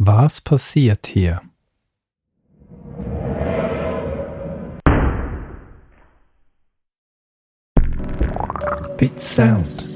Was passiert hier? Bit Sound.